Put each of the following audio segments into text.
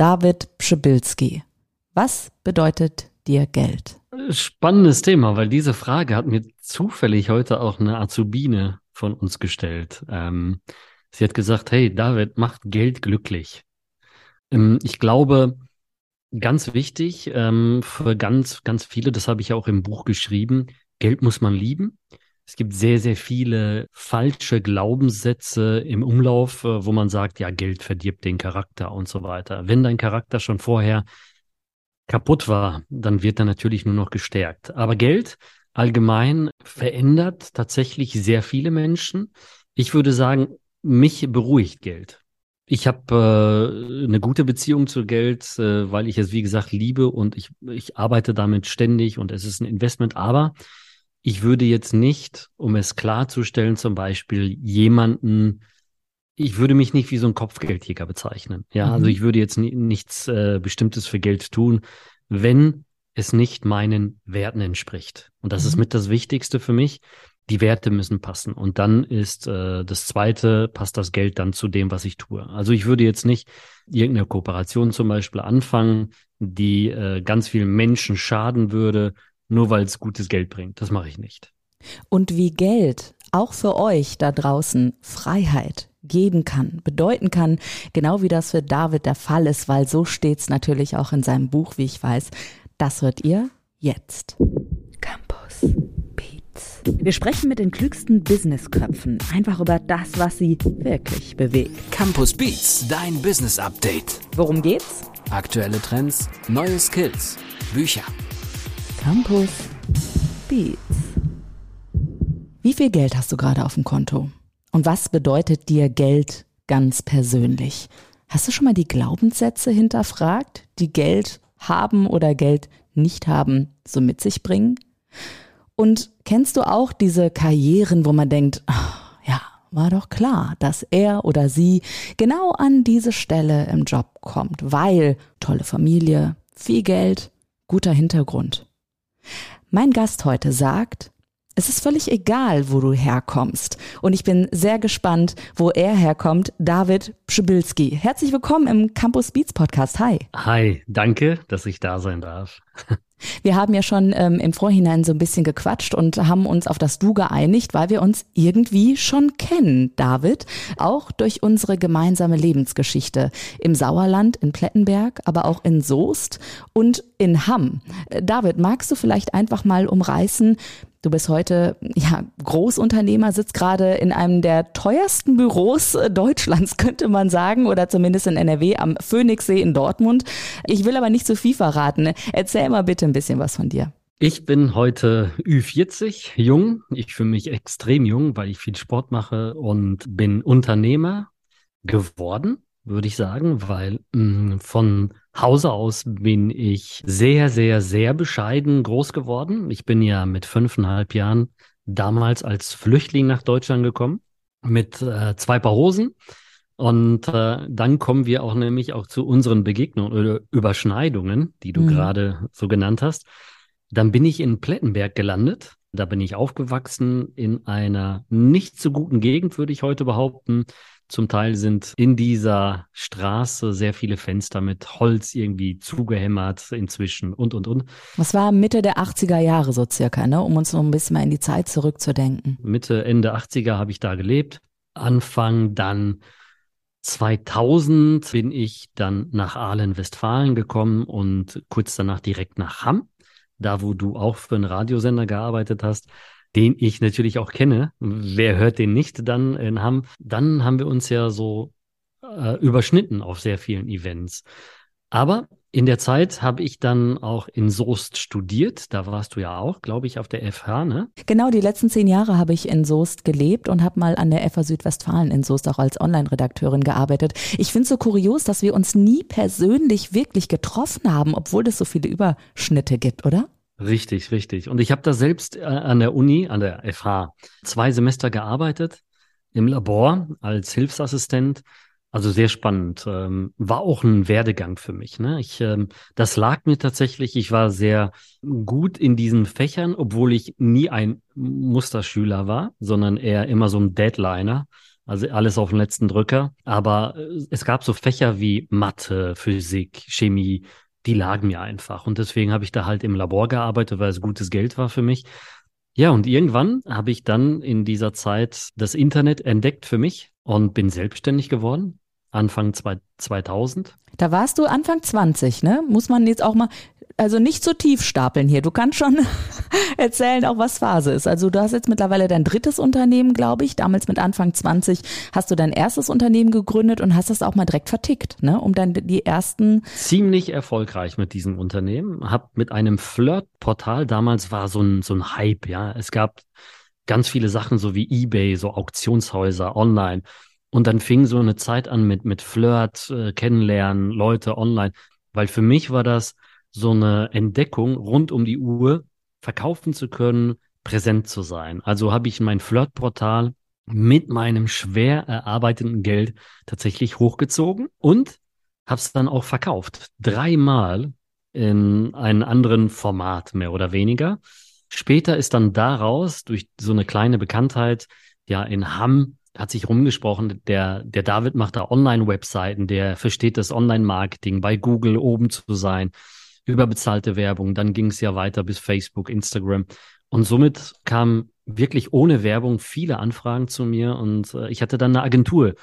David Pschibilski. Was bedeutet dir Geld? Spannendes Thema, weil diese Frage hat mir zufällig heute auch eine Azubine von uns gestellt. Ähm, sie hat gesagt, hey, David, macht Geld glücklich. Ähm, ich glaube, ganz wichtig ähm, für ganz, ganz viele, das habe ich ja auch im Buch geschrieben, Geld muss man lieben. Es gibt sehr, sehr viele falsche Glaubenssätze im Umlauf, äh, wo man sagt, ja, Geld verdirbt den Charakter und so weiter. Wenn dein Charakter schon vorher kaputt war, dann wird er natürlich nur noch gestärkt. Aber Geld allgemein verändert tatsächlich sehr viele Menschen. Ich würde sagen, mich beruhigt Geld. Ich habe äh, eine gute Beziehung zu Geld, äh, weil ich es, wie gesagt, liebe und ich, ich arbeite damit ständig und es ist ein Investment. Aber ich würde jetzt nicht, um es klarzustellen, zum Beispiel jemanden, ich würde mich nicht wie so ein Kopfgeldjäger bezeichnen. Ja, also mhm. also ich würde jetzt nichts äh, Bestimmtes für Geld tun, wenn es nicht meinen Werten entspricht. Und das mhm. ist mit das Wichtigste für mich die Werte müssen passen. Und dann ist äh, das Zweite, passt das Geld dann zu dem, was ich tue. Also ich würde jetzt nicht irgendeine Kooperation zum Beispiel anfangen, die äh, ganz vielen Menschen schaden würde, nur weil es gutes Geld bringt. Das mache ich nicht. Und wie Geld auch für euch da draußen Freiheit geben kann, bedeuten kann, genau wie das für David der Fall ist, weil so steht es natürlich auch in seinem Buch, wie ich weiß. Das hört ihr jetzt. Campus. Wir sprechen mit den klügsten Businessköpfen einfach über das, was sie wirklich bewegt. Campus Beats, dein Business Update. Worum geht's? Aktuelle Trends, neue Skills, Bücher. Campus Beats. Wie viel Geld hast du gerade auf dem Konto? Und was bedeutet dir Geld ganz persönlich? Hast du schon mal die Glaubenssätze hinterfragt, die Geld haben oder Geld nicht haben so mit sich bringen? Und kennst du auch diese Karrieren, wo man denkt, ach, ja, war doch klar, dass er oder sie genau an diese Stelle im Job kommt, weil tolle Familie, viel Geld, guter Hintergrund. Mein Gast heute sagt, es ist völlig egal, wo du herkommst. Und ich bin sehr gespannt, wo er herkommt. David Pschibilski. Herzlich willkommen im Campus Beats Podcast. Hi. Hi, danke, dass ich da sein darf. Wir haben ja schon ähm, im Vorhinein so ein bisschen gequatscht und haben uns auf das Du geeinigt, weil wir uns irgendwie schon kennen, David, auch durch unsere gemeinsame Lebensgeschichte im Sauerland, in Plettenberg, aber auch in Soest und in Hamm. Äh, David, magst du vielleicht einfach mal umreißen, Du bist heute ja Großunternehmer, sitzt gerade in einem der teuersten Büros äh, Deutschlands, könnte man sagen, oder zumindest in NRW am Phoenixsee in Dortmund. Ich will aber nicht zu viel verraten. Erzähl mal bitte ein bisschen was von dir. Ich bin heute Ü40, jung. Ich fühle mich extrem jung, weil ich viel Sport mache und bin Unternehmer geworden, würde ich sagen, weil mh, mm, von Hause aus bin ich sehr, sehr, sehr bescheiden groß geworden. Ich bin ja mit fünfeinhalb Jahren damals als Flüchtling nach Deutschland gekommen mit äh, zwei Paar Hosen. Und äh, dann kommen wir auch nämlich auch zu unseren Begegnungen oder Überschneidungen, die du mhm. gerade so genannt hast. Dann bin ich in Plettenberg gelandet. Da bin ich aufgewachsen in einer nicht so guten Gegend, würde ich heute behaupten. Zum Teil sind in dieser Straße sehr viele Fenster mit Holz irgendwie zugehämmert inzwischen und, und, und. Was war Mitte der 80er Jahre so circa, ne? um uns noch ein bisschen mal in die Zeit zurückzudenken? Mitte, Ende 80er habe ich da gelebt. Anfang dann 2000 bin ich dann nach Aalen, Westfalen gekommen und kurz danach direkt nach Hamm, da wo du auch für einen Radiosender gearbeitet hast den ich natürlich auch kenne. Wer hört den nicht dann in Hamm? Dann haben wir uns ja so äh, überschnitten auf sehr vielen Events. Aber in der Zeit habe ich dann auch in Soest studiert. Da warst du ja auch, glaube ich, auf der FH, ne? Genau, die letzten zehn Jahre habe ich in Soest gelebt und habe mal an der FH Südwestfalen in Soest auch als Online-Redakteurin gearbeitet. Ich finde es so kurios, dass wir uns nie persönlich wirklich getroffen haben, obwohl es so viele Überschnitte gibt, oder? Richtig, richtig. Und ich habe da selbst äh, an der Uni, an der FH, zwei Semester gearbeitet im Labor als Hilfsassistent. Also sehr spannend. Ähm, war auch ein Werdegang für mich. Ne? Ich, ähm, das lag mir tatsächlich. Ich war sehr gut in diesen Fächern, obwohl ich nie ein Musterschüler war, sondern eher immer so ein Deadliner. Also alles auf den letzten Drücker. Aber äh, es gab so Fächer wie Mathe, Physik, Chemie, die lagen mir einfach. Und deswegen habe ich da halt im Labor gearbeitet, weil es gutes Geld war für mich. Ja, und irgendwann habe ich dann in dieser Zeit das Internet entdeckt für mich und bin selbstständig geworden. Anfang 2000. Da warst du Anfang 20, ne? Muss man jetzt auch mal, also nicht so tief stapeln hier. Du kannst schon erzählen, auch was Phase ist. Also du hast jetzt mittlerweile dein drittes Unternehmen, glaube ich. Damals mit Anfang 20 hast du dein erstes Unternehmen gegründet und hast das auch mal direkt vertickt, ne? Um dann die ersten. Ziemlich erfolgreich mit diesem Unternehmen. Hab mit einem Flirt-Portal, damals war so ein, so ein Hype, ja. Es gab ganz viele Sachen, so wie eBay, so Auktionshäuser online. Und dann fing so eine Zeit an mit, mit Flirt, äh, kennenlernen, Leute online. Weil für mich war das, so eine Entdeckung rund um die Uhr verkaufen zu können, präsent zu sein. Also habe ich mein Flirtportal mit meinem schwer erarbeiteten Geld tatsächlich hochgezogen und habe es dann auch verkauft. Dreimal in einem anderen Format, mehr oder weniger. Später ist dann daraus durch so eine kleine Bekanntheit, ja, in Hamm hat sich rumgesprochen, der, der David macht da Online-Webseiten, der versteht das Online-Marketing, bei Google oben zu sein überbezahlte Werbung. Dann ging es ja weiter bis Facebook, Instagram. Und somit kamen wirklich ohne Werbung viele Anfragen zu mir und äh, ich hatte dann eine Agentur,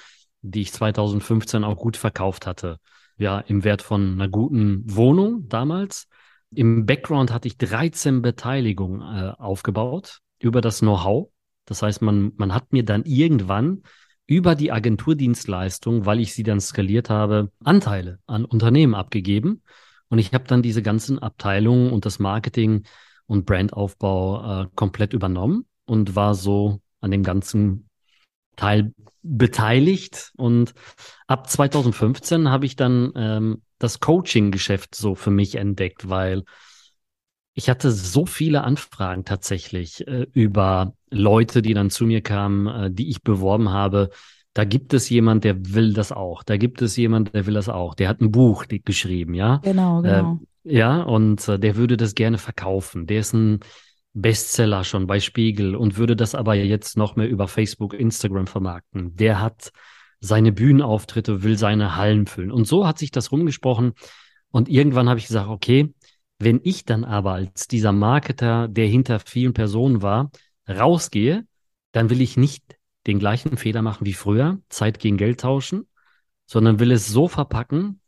die ich 2015 auch gut verkauft hatte. Ja, im Wert von einer guten Wohnung damals. Im Background hatte ich 13 Beteiligungen äh, aufgebaut über das Know-how. Das heißt, man, man hat mir dann irgendwann über die Agenturdienstleistung, weil ich sie dann skaliert habe, Anteile an Unternehmen abgegeben. Und ich habe dann diese ganzen Abteilungen und das Marketing und Brandaufbau äh, komplett übernommen und war so an dem ganzen Teil beteiligt. Und ab 2015 habe ich dann ähm, das Coaching-Geschäft so für mich entdeckt, weil ich hatte so viele Anfragen tatsächlich äh, über Leute, die dann zu mir kamen, äh, die ich beworben habe, da gibt es jemand, der will das auch. Da gibt es jemand, der will das auch. Der hat ein Buch geschrieben, ja. Genau, genau. Äh, ja, und äh, der würde das gerne verkaufen. Der ist ein Bestseller schon bei Spiegel und würde das aber jetzt noch mehr über Facebook, Instagram vermarkten. Der hat seine Bühnenauftritte, will seine Hallen füllen. Und so hat sich das rumgesprochen. Und irgendwann habe ich gesagt, okay, wenn ich dann aber als dieser Marketer, der hinter vielen Personen war, rausgehe, dann will ich nicht den gleichen Fehler machen wie früher, Zeit gegen Geld tauschen, sondern will es so verpacken,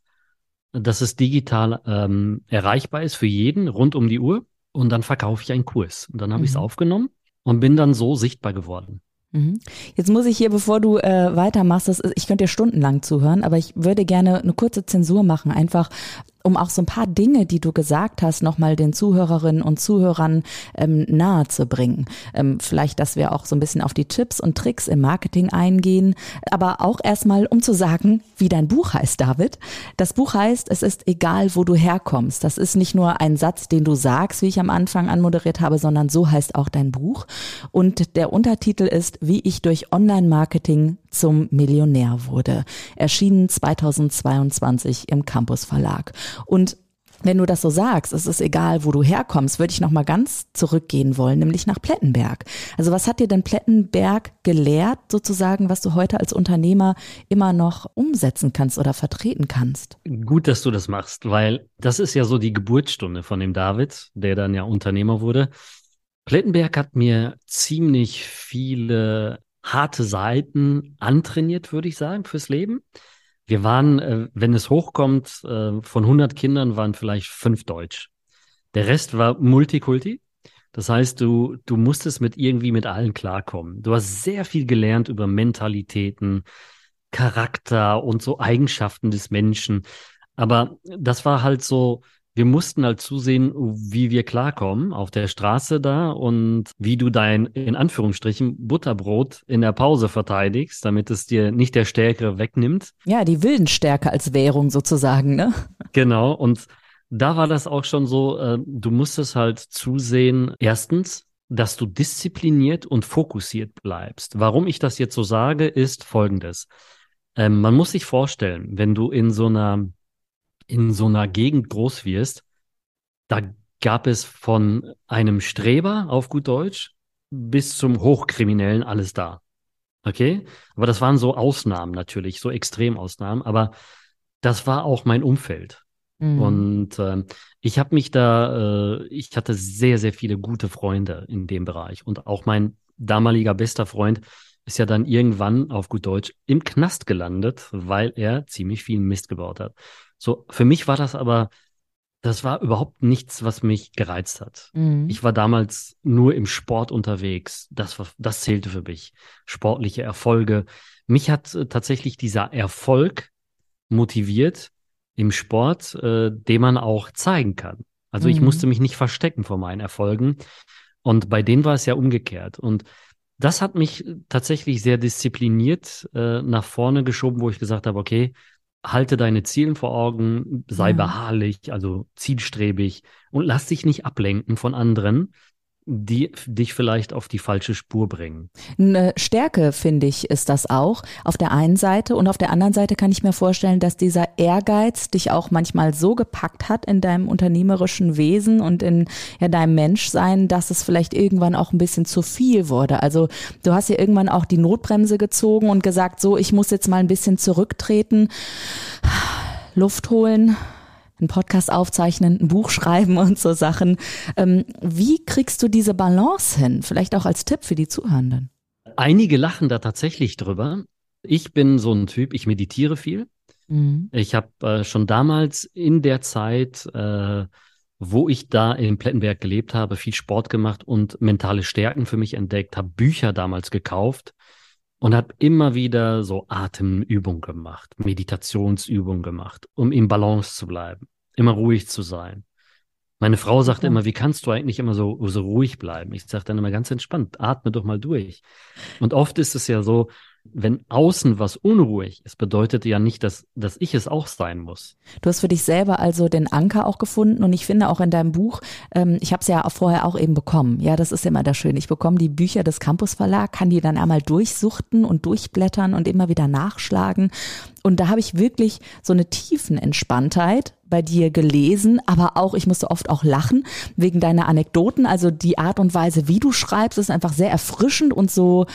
dass es digital ähm, erreichbar ist für jeden rund um die Uhr und dann verkaufe ich einen Kurs. Und dann habe mhm. ich es aufgenommen und bin dann so sichtbar geworden. Mhm. Jetzt muss ich hier, bevor du äh, weitermachst, das, ich könnte dir stundenlang zuhören, aber ich würde gerne eine kurze Zensur machen, einfach um auch so ein paar Dinge, die du gesagt hast, nochmal den Zuhörerinnen und Zuhörern ähm, nahe zu bringen. Ähm, vielleicht, dass wir auch so ein bisschen auf die Tipps und Tricks im Marketing eingehen, aber auch erstmal, um zu sagen, wie dein Buch heißt, David. Das Buch heißt, es ist egal, wo du herkommst. Das ist nicht nur ein Satz, den du sagst, wie ich am Anfang anmoderiert habe, sondern so heißt auch dein Buch. Und der Untertitel ist, wie ich durch Online-Marketing zum Millionär wurde. Erschienen 2022 im Campus Verlag. Und wenn du das so sagst, es ist egal, wo du herkommst, würde ich noch mal ganz zurückgehen wollen, nämlich nach Plettenberg. Also was hat dir denn Plettenberg gelehrt, sozusagen, was du heute als Unternehmer immer noch umsetzen kannst oder vertreten kannst? Gut, dass du das machst, weil das ist ja so die Geburtsstunde von dem David, der dann ja Unternehmer wurde. Plettenberg hat mir ziemlich viele harte Seiten antrainiert, würde ich sagen, fürs Leben. Wir waren, äh, wenn es hochkommt, äh, von 100 Kindern waren vielleicht fünf Deutsch. Der Rest war Multikulti. Das heißt, du, du musstest mit irgendwie mit allen klarkommen. Du hast sehr viel gelernt über Mentalitäten, Charakter und so Eigenschaften des Menschen. Aber das war halt so, wir mussten halt zusehen, wie wir klarkommen auf der Straße da und wie du dein, in Anführungsstrichen, Butterbrot in der Pause verteidigst, damit es dir nicht der Stärkere wegnimmt. Ja, die Wildenstärke als Währung sozusagen, ne? Genau. Und da war das auch schon so, äh, du musstest halt zusehen, erstens, dass du diszipliniert und fokussiert bleibst. Warum ich das jetzt so sage, ist folgendes. Ähm, man muss sich vorstellen, wenn du in so einer in so einer Gegend groß wirst, da gab es von einem Streber auf gut Deutsch bis zum Hochkriminellen alles da. Okay, aber das waren so Ausnahmen natürlich, so Extremausnahmen, aber das war auch mein Umfeld. Mhm. Und äh, ich habe mich da, äh, ich hatte sehr, sehr viele gute Freunde in dem Bereich. Und auch mein damaliger bester Freund ist ja dann irgendwann auf gut Deutsch im Knast gelandet, weil er ziemlich viel Mist gebaut hat. So, für mich war das aber das war überhaupt nichts, was mich gereizt hat. Mhm. Ich war damals nur im Sport unterwegs. Das war, das zählte für mich. Sportliche Erfolge. Mich hat äh, tatsächlich dieser Erfolg motiviert im Sport, äh, den man auch zeigen kann. Also mhm. ich musste mich nicht verstecken vor meinen Erfolgen. Und bei denen war es ja umgekehrt. Und das hat mich tatsächlich sehr diszipliniert äh, nach vorne geschoben, wo ich gesagt habe, okay, halte deine Ziele vor Augen, sei ja. beharrlich, also zielstrebig und lass dich nicht ablenken von anderen, die dich vielleicht auf die falsche Spur bringen. Eine Stärke, finde ich, ist das auch. Auf der einen Seite und auf der anderen Seite kann ich mir vorstellen, dass dieser Ehrgeiz dich auch manchmal so gepackt hat in deinem unternehmerischen Wesen und in ja, deinem Menschsein, dass es vielleicht irgendwann auch ein bisschen zu viel wurde. Also du hast ja irgendwann auch die Notbremse gezogen und gesagt, so, ich muss jetzt mal ein bisschen zurücktreten, Luft holen, einen Podcast aufzeichnen, ein Buch schreiben und so Sachen. Ähm, wie kriegst du diese Balance hin? Vielleicht auch als Tipp für die Zuhörenden. Einige lachen da tatsächlich drüber. Ich bin so ein Typ, ich meditiere viel. Mhm. Ich habe äh, schon damals in der Zeit, äh, wo ich da in Plettenberg gelebt habe, viel Sport gemacht und mentale Stärken für mich entdeckt, habe Bücher damals gekauft und habe immer wieder so Atemübungen gemacht, Meditationsübungen gemacht, um im Balance zu bleiben, immer ruhig zu sein. Meine Frau sagte immer, wie kannst du eigentlich immer so, so ruhig bleiben? Ich sage dann immer ganz entspannt, atme doch mal durch. Und oft ist es ja so, wenn außen was unruhig ist, bedeutet ja nicht, dass, dass ich es auch sein muss. Du hast für dich selber also den Anker auch gefunden und ich finde auch in deinem Buch, ähm, ich habe es ja vorher auch eben bekommen. Ja, das ist immer das Schöne. Ich bekomme die Bücher des Campus Verlag, kann die dann einmal durchsuchten und durchblättern und immer wieder nachschlagen. Und da habe ich wirklich so eine tiefen Entspanntheit bei dir gelesen, aber auch, ich musste oft auch lachen wegen deiner Anekdoten. Also die Art und Weise, wie du schreibst, ist einfach sehr erfrischend und so,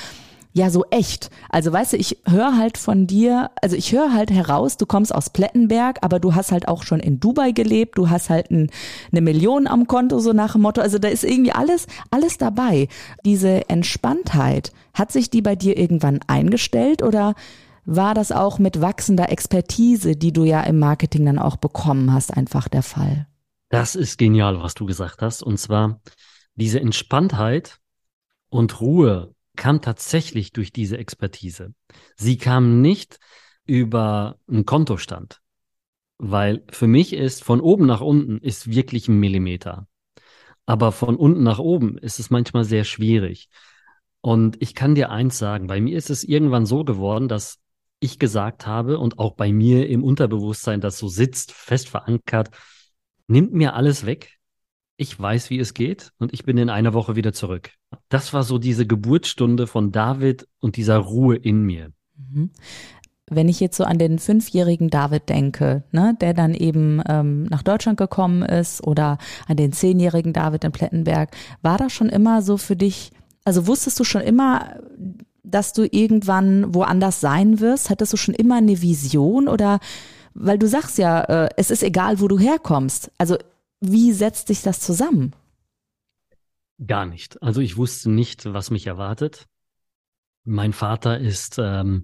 ja so echt. Also weißt du, ich höre halt von dir, also ich höre halt heraus, du kommst aus Plettenberg, aber du hast halt auch schon in Dubai gelebt, du hast halt ein, eine Million am Konto, so nach dem Motto. Also da ist irgendwie alles, alles dabei. Diese Entspanntheit, hat sich die bei dir irgendwann eingestellt oder war das auch mit wachsender Expertise, die du ja im Marketing dann auch bekommen hast, einfach der Fall? Das ist genial, was du gesagt hast. Und zwar diese Entspanntheit und Ruhe, kam tatsächlich durch diese Expertise. Sie kam nicht über einen Kontostand, weil für mich ist von oben nach unten ist wirklich ein Millimeter. Aber von unten nach oben ist es manchmal sehr schwierig. Und ich kann dir eins sagen, bei mir ist es irgendwann so geworden, dass ich gesagt habe und auch bei mir im Unterbewusstsein, das so sitzt, fest verankert, nimmt mir alles weg, ich weiß, wie es geht und ich bin in einer Woche wieder zurück. Das war so diese Geburtsstunde von David und dieser Ruhe in mir. Mhm. Wenn ich jetzt so an den fünfjährigen David denke, ne, der dann eben ähm, nach Deutschland gekommen ist oder an den zehnjährigen David in Plettenberg, war das schon immer so für dich, also wusstest du schon immer, dass du irgendwann woanders sein wirst? Hattest du schon immer eine Vision oder weil du sagst ja, äh, es ist egal, wo du herkommst. Also wie setzt sich das zusammen? Gar nicht. Also ich wusste nicht, was mich erwartet. Mein Vater ist ähm,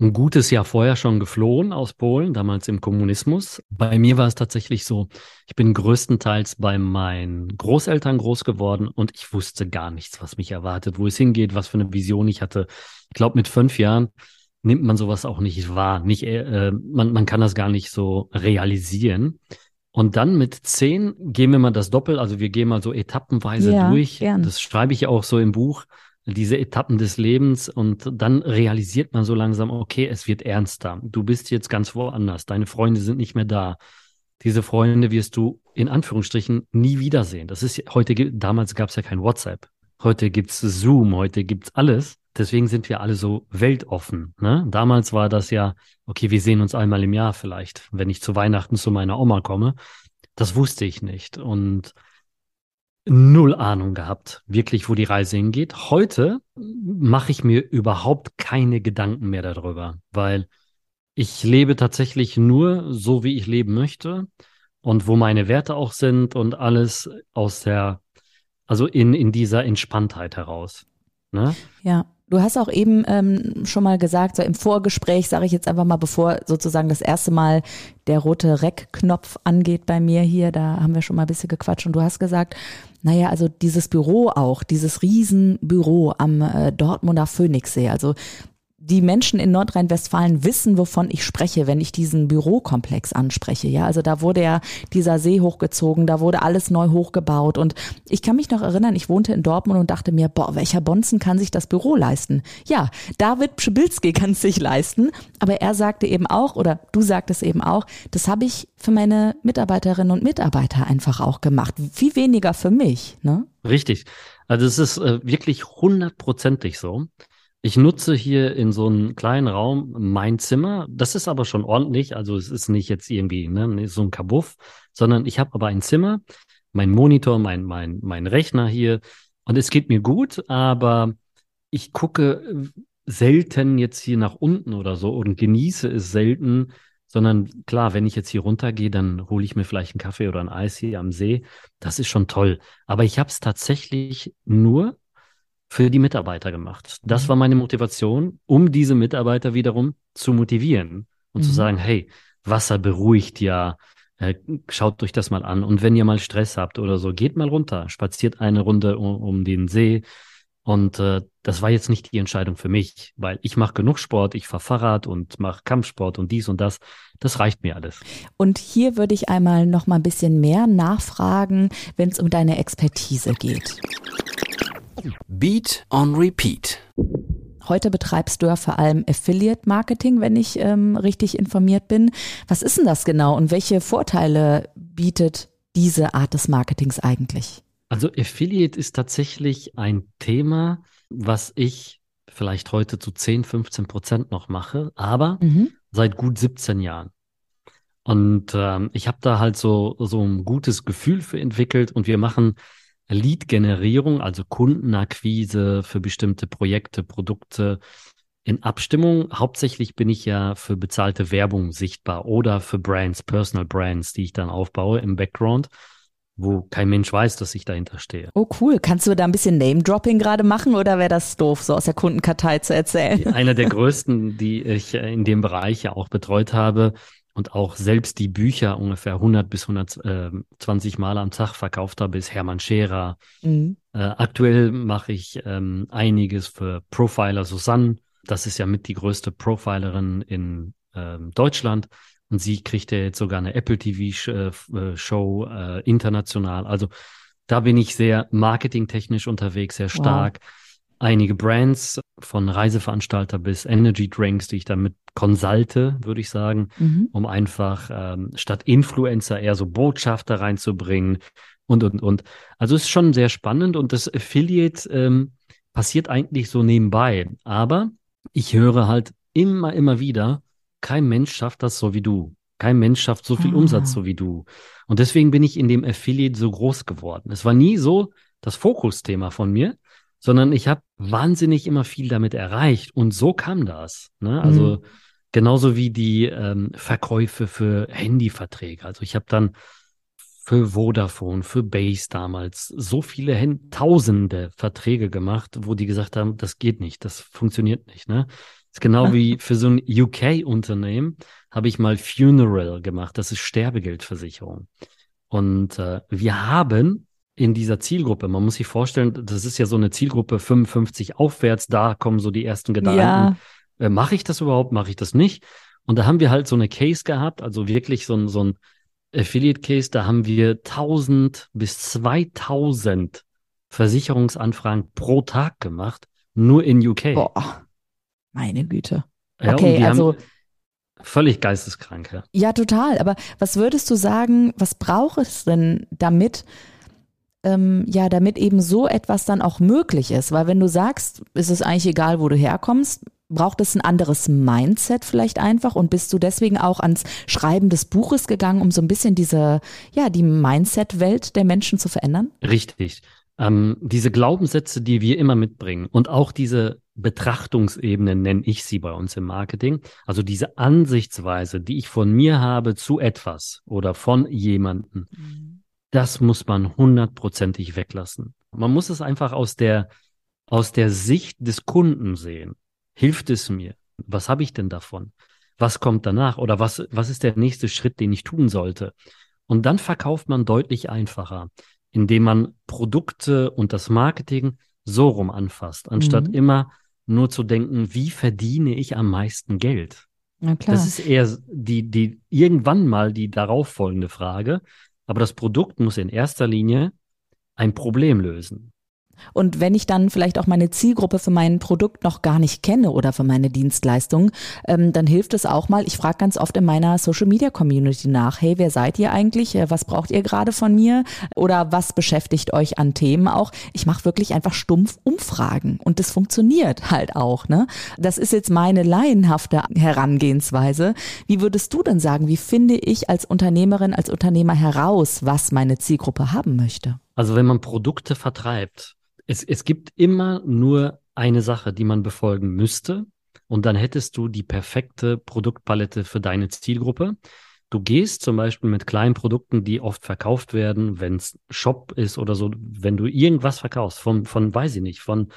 ein gutes Jahr vorher schon geflohen aus Polen, damals im Kommunismus. Bei mir war es tatsächlich so, ich bin größtenteils bei meinen Großeltern groß geworden und ich wusste gar nichts, was mich erwartet, wo es hingeht, was für eine Vision ich hatte. Ich glaube, mit fünf Jahren nimmt man sowas auch nicht wahr. Nicht, äh, man, man kann das gar nicht so realisieren. Und dann mit zehn gehen wir mal das Doppel, also wir gehen mal so etappenweise ja, durch. Gern. Das schreibe ich ja auch so im Buch, diese Etappen des Lebens. Und dann realisiert man so langsam, okay, es wird ernster. Du bist jetzt ganz woanders. Deine Freunde sind nicht mehr da. Diese Freunde wirst du in Anführungsstrichen nie wiedersehen. Das ist heute, damals gab es ja kein WhatsApp. Heute gibt's Zoom, heute gibt's alles. Deswegen sind wir alle so weltoffen. Ne? Damals war das ja, okay, wir sehen uns einmal im Jahr vielleicht, wenn ich zu Weihnachten zu meiner Oma komme. Das wusste ich nicht. Und null Ahnung gehabt, wirklich, wo die Reise hingeht. Heute mache ich mir überhaupt keine Gedanken mehr darüber, weil ich lebe tatsächlich nur so, wie ich leben möchte und wo meine Werte auch sind und alles aus der, also in, in dieser Entspanntheit heraus. Ne? Ja. Du hast auch eben ähm, schon mal gesagt, so im Vorgespräch, sage ich jetzt einfach mal, bevor sozusagen das erste Mal der rote Rec-Knopf angeht bei mir hier, da haben wir schon mal ein bisschen gequatscht und du hast gesagt, naja, also dieses Büro auch, dieses Riesenbüro am äh, Dortmunder Phoenixsee, also die Menschen in Nordrhein-Westfalen wissen, wovon ich spreche, wenn ich diesen Bürokomplex anspreche. Ja, also da wurde ja dieser See hochgezogen, da wurde alles neu hochgebaut. Und ich kann mich noch erinnern, ich wohnte in Dortmund und dachte mir, boah, welcher Bonzen kann sich das Büro leisten? Ja, David Pschibilski kann sich leisten. Aber er sagte eben auch, oder du sagtest eben auch, das habe ich für meine Mitarbeiterinnen und Mitarbeiter einfach auch gemacht. Viel weniger für mich, ne? Richtig. Also es ist äh, wirklich hundertprozentig so. Ich nutze hier in so einem kleinen Raum mein Zimmer. Das ist aber schon ordentlich. Also es ist nicht jetzt irgendwie ne, so ein Kabuff, sondern ich habe aber ein Zimmer, mein Monitor, mein, mein, mein Rechner hier. Und es geht mir gut, aber ich gucke selten jetzt hier nach unten oder so und genieße es selten, sondern klar, wenn ich jetzt hier runtergehe, dann hole ich mir vielleicht einen Kaffee oder ein Eis hier am See. Das ist schon toll. Aber ich habe es tatsächlich nur für die Mitarbeiter gemacht. Das mhm. war meine Motivation, um diese Mitarbeiter wiederum zu motivieren und mhm. zu sagen, hey, Wasser beruhigt ja, äh, schaut euch das mal an. Und wenn ihr mal Stress habt oder so, geht mal runter, spaziert eine Runde um, um den See. Und äh, das war jetzt nicht die Entscheidung für mich, weil ich mache genug Sport, ich fahre Fahrrad und mache Kampfsport und dies und das. Das reicht mir alles. Und hier würde ich einmal noch mal ein bisschen mehr nachfragen, wenn es um deine Expertise geht. Beat on Repeat. Heute betreibst du ja vor allem Affiliate Marketing, wenn ich ähm, richtig informiert bin. Was ist denn das genau und welche Vorteile bietet diese Art des Marketings eigentlich? Also Affiliate ist tatsächlich ein Thema, was ich vielleicht heute zu 10, 15 Prozent noch mache, aber mhm. seit gut 17 Jahren. Und ähm, ich habe da halt so, so ein gutes Gefühl für entwickelt und wir machen Lead-Generierung, also Kundenakquise für bestimmte Projekte, Produkte in Abstimmung. Hauptsächlich bin ich ja für bezahlte Werbung sichtbar oder für Brands, Personal Brands, die ich dann aufbaue im Background, wo kein Mensch weiß, dass ich dahinter stehe. Oh cool. Kannst du da ein bisschen Name-Dropping gerade machen oder wäre das doof, so aus der Kundenkartei zu erzählen? Einer der größten, die ich in dem Bereich ja auch betreut habe, und auch selbst die Bücher ungefähr 100 bis 120 Mal am Tag verkauft habe, ist Hermann Scherer. Mhm. Äh, aktuell mache ich ähm, einiges für Profiler Susanne. Das ist ja mit die größte Profilerin in ähm, Deutschland. Und sie kriegt ja jetzt sogar eine Apple TV-Show äh, äh, international. Also da bin ich sehr marketingtechnisch unterwegs, sehr stark. Wow einige Brands von Reiseveranstalter bis Energy Drinks, die ich damit konsulte, würde ich sagen, mhm. um einfach ähm, statt Influencer eher so Botschafter reinzubringen und, und, und. Also es ist schon sehr spannend und das Affiliate ähm, passiert eigentlich so nebenbei. Aber ich höre halt immer, immer wieder, kein Mensch schafft das so wie du. Kein Mensch schafft so viel ah. Umsatz so wie du. Und deswegen bin ich in dem Affiliate so groß geworden. Es war nie so das Fokusthema von mir, sondern ich habe wahnsinnig immer viel damit erreicht. Und so kam das. Ne? Also mhm. genauso wie die ähm, Verkäufe für Handyverträge. Also ich habe dann für Vodafone, für Base damals so viele Hen tausende Verträge gemacht, wo die gesagt haben, das geht nicht, das funktioniert nicht. Ne? Das ist genau wie für so ein UK-Unternehmen habe ich mal Funeral gemacht. Das ist Sterbegeldversicherung. Und äh, wir haben in dieser Zielgruppe. Man muss sich vorstellen, das ist ja so eine Zielgruppe 55 aufwärts, da kommen so die ersten Gedanken. Ja. Äh, Mache ich das überhaupt? Mache ich das nicht? Und da haben wir halt so eine Case gehabt, also wirklich so ein, so ein Affiliate-Case, da haben wir 1000 bis 2000 Versicherungsanfragen pro Tag gemacht, nur in UK. Boah, meine Güte. Ja, okay, also völlig geisteskrank. Ja. ja, total. Aber was würdest du sagen, was braucht es denn damit, ähm, ja, damit eben so etwas dann auch möglich ist. Weil wenn du sagst, ist es eigentlich egal, wo du herkommst, Braucht es ein anderes Mindset vielleicht einfach und bist du deswegen auch ans Schreiben des Buches gegangen, um so ein bisschen diese, ja, die Mindset-Welt der Menschen zu verändern? Richtig. Ähm, diese Glaubenssätze, die wir immer mitbringen und auch diese Betrachtungsebene nenne ich sie bei uns im Marketing. Also diese Ansichtsweise, die ich von mir habe zu etwas oder von jemanden, mhm. Das muss man hundertprozentig weglassen. Man muss es einfach aus der, aus der Sicht des Kunden sehen. Hilft es mir? Was habe ich denn davon? Was kommt danach? Oder was, was ist der nächste Schritt, den ich tun sollte? Und dann verkauft man deutlich einfacher, indem man Produkte und das Marketing so rum anfasst, anstatt mhm. immer nur zu denken, wie verdiene ich am meisten Geld? Na klar. Das ist eher die, die irgendwann mal die darauf folgende Frage. Aber das Produkt muss in erster Linie ein Problem lösen. Und wenn ich dann vielleicht auch meine Zielgruppe für mein Produkt noch gar nicht kenne oder für meine Dienstleistung, ähm, dann hilft es auch mal. Ich frage ganz oft in meiner Social Media Community nach, hey, wer seid ihr eigentlich? Äh, was braucht ihr gerade von mir? Oder was beschäftigt euch an Themen auch? Ich mache wirklich einfach stumpf Umfragen und das funktioniert halt auch. Ne? Das ist jetzt meine laienhafte Herangehensweise. Wie würdest du denn sagen, wie finde ich als Unternehmerin, als Unternehmer heraus, was meine Zielgruppe haben möchte? Also wenn man Produkte vertreibt, es, es gibt immer nur eine Sache, die man befolgen müsste. Und dann hättest du die perfekte Produktpalette für deine Zielgruppe. Du gehst zum Beispiel mit kleinen Produkten, die oft verkauft werden, wenn es Shop ist oder so, wenn du irgendwas verkaufst, von, von weiß ich nicht, von,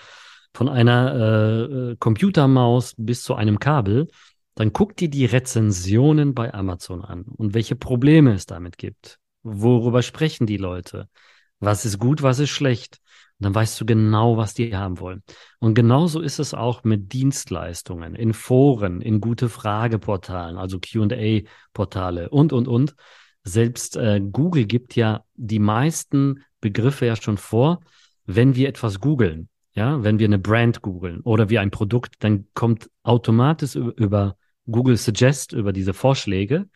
von einer äh, äh Computermaus bis zu einem Kabel, dann guck dir die Rezensionen bei Amazon an und welche Probleme es damit gibt. Worüber sprechen die Leute? Was ist gut, was ist schlecht? Dann weißt du genau, was die haben wollen. Und genauso ist es auch mit Dienstleistungen, in Foren, in gute Frageportalen, also QA-Portale und, und, und. Selbst äh, Google gibt ja die meisten Begriffe ja schon vor, wenn wir etwas googeln. Ja, wenn wir eine Brand googeln oder wir ein Produkt, dann kommt automatisch über, über Google Suggest, über diese Vorschläge,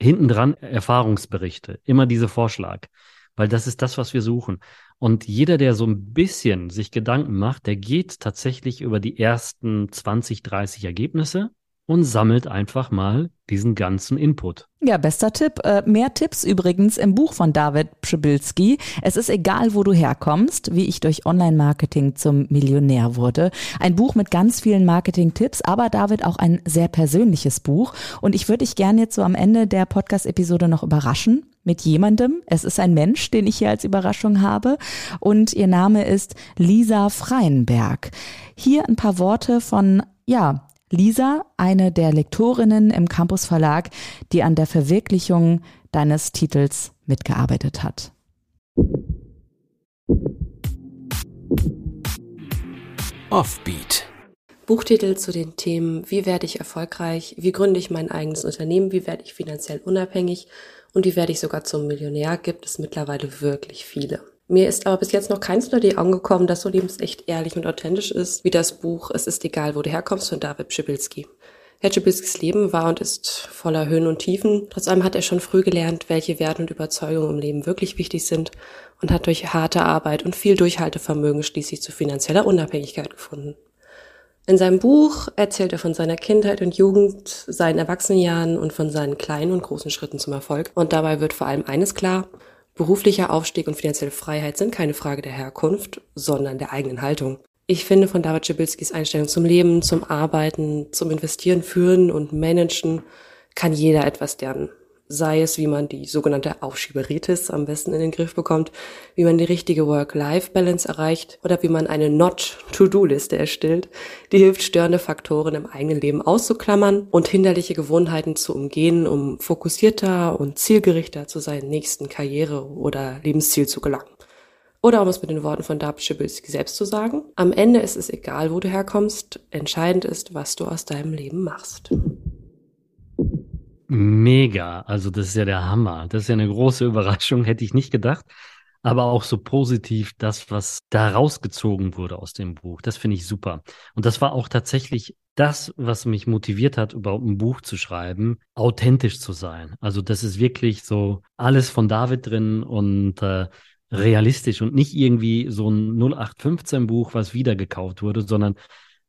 hinten dran Erfahrungsberichte, immer diese Vorschlag weil das ist das, was wir suchen. Und jeder, der so ein bisschen sich Gedanken macht, der geht tatsächlich über die ersten 20, 30 Ergebnisse und sammelt einfach mal diesen ganzen Input. Ja, bester Tipp. Äh, mehr Tipps übrigens im Buch von David Pschibilski. Es ist egal, wo du herkommst, wie ich durch Online-Marketing zum Millionär wurde. Ein Buch mit ganz vielen Marketing-Tipps, aber David auch ein sehr persönliches Buch. Und ich würde dich gerne jetzt so am Ende der Podcast-Episode noch überraschen mit jemandem. Es ist ein Mensch, den ich hier als Überraschung habe. Und ihr Name ist Lisa Freienberg. Hier ein paar Worte von, ja, Lisa, eine der Lektorinnen im Campus Verlag, die an der Verwirklichung deines Titels mitgearbeitet hat. Offbeat. Buchtitel zu den Themen Wie werde ich erfolgreich? Wie gründe ich mein eigenes Unternehmen? Wie werde ich finanziell unabhängig? Und wie werde ich sogar zum Millionär? Gibt es mittlerweile wirklich viele. Mir ist aber bis jetzt noch keins unter die Augen gekommen, das so lebensecht ehrlich und authentisch ist, wie das Buch Es ist egal, wo du herkommst von David Pschibilski. Herr Pschibilskis Leben war und ist voller Höhen und Tiefen. Trotz allem hat er schon früh gelernt, welche Werte und Überzeugungen im Leben wirklich wichtig sind und hat durch harte Arbeit und viel Durchhaltevermögen schließlich zu finanzieller Unabhängigkeit gefunden. In seinem Buch erzählt er von seiner Kindheit und Jugend, seinen Erwachsenenjahren und von seinen kleinen und großen Schritten zum Erfolg. Und dabei wird vor allem eines klar, Beruflicher Aufstieg und finanzielle Freiheit sind keine Frage der Herkunft, sondern der eigenen Haltung. Ich finde von David Schibilskis Einstellung zum Leben, zum Arbeiten, zum Investieren, Führen und Managen kann jeder etwas lernen sei es, wie man die sogenannte Aufschieberitis am besten in den Griff bekommt, wie man die richtige Work-Life-Balance erreicht oder wie man eine Not-To-Do-Liste erstellt, die hilft, störende Faktoren im eigenen Leben auszuklammern und hinderliche Gewohnheiten zu umgehen, um fokussierter und zielgerichter zu seinen nächsten Karriere- oder Lebensziel zu gelangen. Oder um es mit den Worten von David Schibilski selbst zu sagen, am Ende ist es egal, wo du herkommst, entscheidend ist, was du aus deinem Leben machst. Mega. Also das ist ja der Hammer. Das ist ja eine große Überraschung, hätte ich nicht gedacht. Aber auch so positiv das, was da rausgezogen wurde aus dem Buch. Das finde ich super. Und das war auch tatsächlich das, was mich motiviert hat, überhaupt ein Buch zu schreiben, authentisch zu sein. Also das ist wirklich so alles von David drin und äh, realistisch und nicht irgendwie so ein 0815 Buch, was wiedergekauft wurde, sondern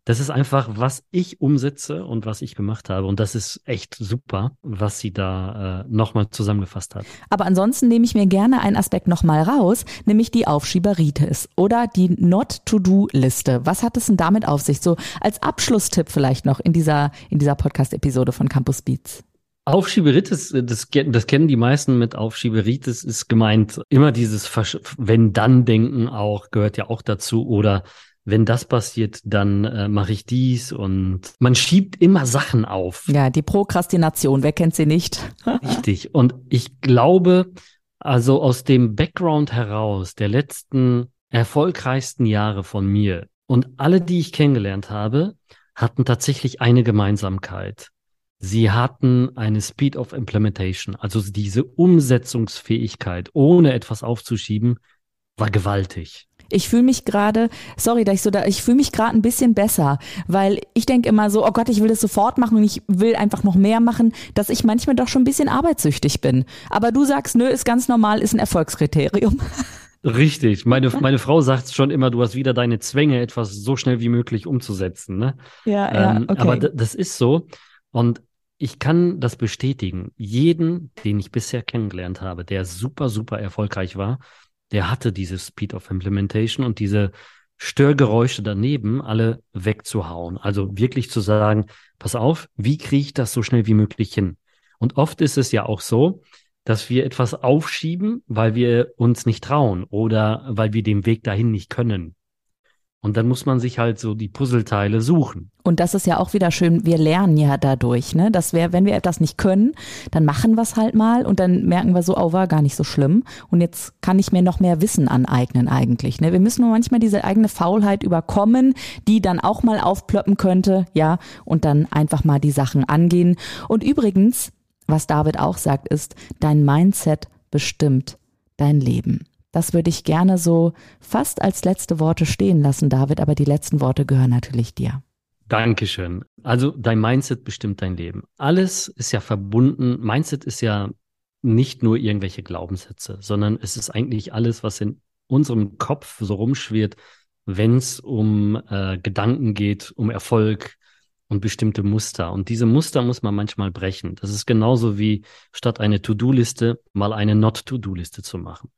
das ist einfach, was ich umsetze und was ich gemacht habe. Und das ist echt super, was sie da äh, nochmal zusammengefasst hat. Aber ansonsten nehme ich mir gerne einen Aspekt nochmal raus, nämlich die Aufschieberitis oder die Not-to-Do-Liste. Was hat es denn damit auf sich? So als Abschlusstipp vielleicht noch in dieser, in dieser Podcast-Episode von Campus Beats. Aufschieberitis, das, das kennen die meisten mit Aufschieberitis, ist gemeint immer dieses Wenn-Dann-Denken auch, gehört ja auch dazu oder wenn das passiert, dann äh, mache ich dies und man schiebt immer Sachen auf. Ja, die Prokrastination, wer kennt sie nicht? Richtig. Und ich glaube, also aus dem Background heraus der letzten erfolgreichsten Jahre von mir und alle, die ich kennengelernt habe, hatten tatsächlich eine Gemeinsamkeit. Sie hatten eine Speed of Implementation, also diese Umsetzungsfähigkeit, ohne etwas aufzuschieben, war gewaltig. Ich fühle mich gerade, sorry, dass ich so da, ich fühle mich gerade ein bisschen besser, weil ich denke immer so, oh Gott, ich will das sofort machen und ich will einfach noch mehr machen, dass ich manchmal doch schon ein bisschen arbeitssüchtig bin. Aber du sagst, nö, ist ganz normal, ist ein Erfolgskriterium. Richtig. Meine, meine Frau sagt schon immer, du hast wieder deine Zwänge, etwas so schnell wie möglich umzusetzen. Ne? Ja, ja. Ähm, okay. Aber das ist so. Und ich kann das bestätigen. Jeden, den ich bisher kennengelernt habe, der super, super erfolgreich war, der hatte diese Speed of Implementation und diese Störgeräusche daneben alle wegzuhauen. Also wirklich zu sagen, pass auf, wie kriege ich das so schnell wie möglich hin? Und oft ist es ja auch so, dass wir etwas aufschieben, weil wir uns nicht trauen oder weil wir den Weg dahin nicht können. Und dann muss man sich halt so die Puzzleteile suchen. Und das ist ja auch wieder schön, wir lernen ja dadurch, ne? Dass wir, wenn wir etwas nicht können, dann machen wir es halt mal und dann merken wir so, oh, war gar nicht so schlimm. Und jetzt kann ich mir noch mehr Wissen aneignen eigentlich. Ne? Wir müssen nur manchmal diese eigene Faulheit überkommen, die dann auch mal aufplöppen könnte, ja, und dann einfach mal die Sachen angehen. Und übrigens, was David auch sagt, ist, dein Mindset bestimmt dein Leben. Das würde ich gerne so fast als letzte Worte stehen lassen, David, aber die letzten Worte gehören natürlich dir. Dankeschön. Also dein Mindset bestimmt dein Leben. Alles ist ja verbunden. Mindset ist ja nicht nur irgendwelche Glaubenssätze, sondern es ist eigentlich alles, was in unserem Kopf so rumschwirrt, wenn es um äh, Gedanken geht, um Erfolg und bestimmte Muster. Und diese Muster muss man manchmal brechen. Das ist genauso wie statt eine To-Do-Liste mal eine Not-To-Do-Liste zu machen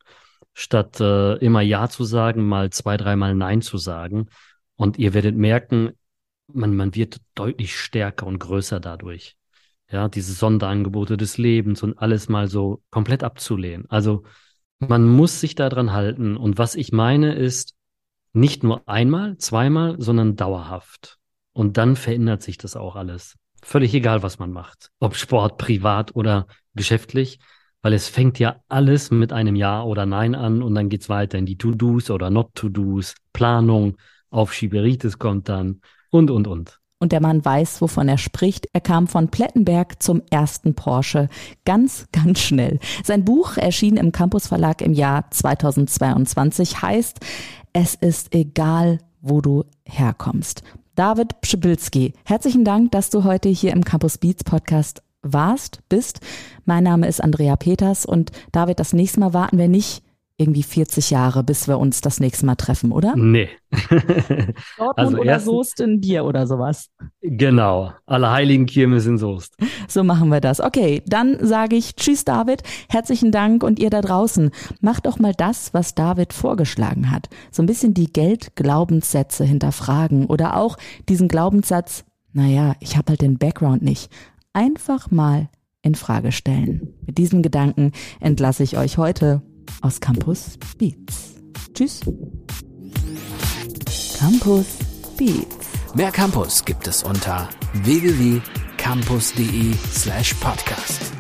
statt äh, immer Ja zu sagen, mal zwei, dreimal Nein zu sagen. Und ihr werdet merken, man, man wird deutlich stärker und größer dadurch. Ja, diese Sonderangebote des Lebens und alles mal so komplett abzulehnen. Also man muss sich daran halten. Und was ich meine ist, nicht nur einmal, zweimal, sondern dauerhaft. Und dann verändert sich das auch alles. Völlig egal, was man macht. Ob Sport, privat oder geschäftlich weil es fängt ja alles mit einem Ja oder Nein an und dann geht's weiter in die To-Dos oder Not-To-Dos, Planung, Aufschieberitis kommt dann und, und, und. Und der Mann weiß, wovon er spricht. Er kam von Plettenberg zum ersten Porsche. Ganz, ganz schnell. Sein Buch erschien im Campus Verlag im Jahr 2022, heißt Es ist egal, wo du herkommst. David Pschibilski, herzlichen Dank, dass du heute hier im Campus Beats Podcast warst, bist. Mein Name ist Andrea Peters und David, das nächste Mal warten wir nicht irgendwie 40 Jahre, bis wir uns das nächste Mal treffen, oder? Nee. Dortmund also oder Soest in Bier oder sowas. Genau. Alle heiligen Kirmes in Soest. So machen wir das. Okay, dann sage ich Tschüss, David. Herzlichen Dank und ihr da draußen. Macht doch mal das, was David vorgeschlagen hat. So ein bisschen die Geldglaubenssätze hinterfragen oder auch diesen Glaubenssatz, naja, ich habe halt den Background nicht einfach mal in Frage stellen. Mit diesem Gedanken entlasse ich euch heute aus Campus Beats. Tschüss. Campus Beats. Mehr Campus gibt es unter www.campus.de/podcast.